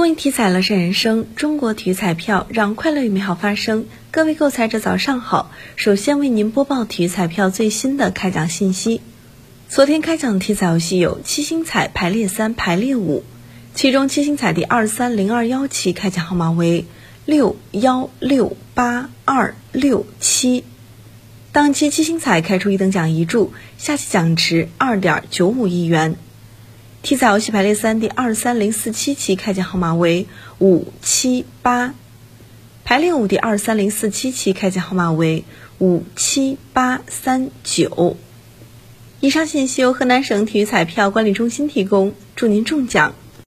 公益体彩乐善人生，中国体育彩票让快乐与美好发生。各位购彩者早上好，首先为您播报体育彩票最新的开奖信息。昨天开奖的体彩游戏有七星彩排列三、排列五，其中七星彩第二三零二幺期开奖号码为六幺六八二六七。当期七星彩开出一等奖一注，下期奖池二点九五亿元。体彩游戏排列三第二三零四七期开奖号码为五七八，排列五第二三零四七期开奖号码为五七八三九。以上信息由河南省体育彩票管理中心提供，祝您中奖！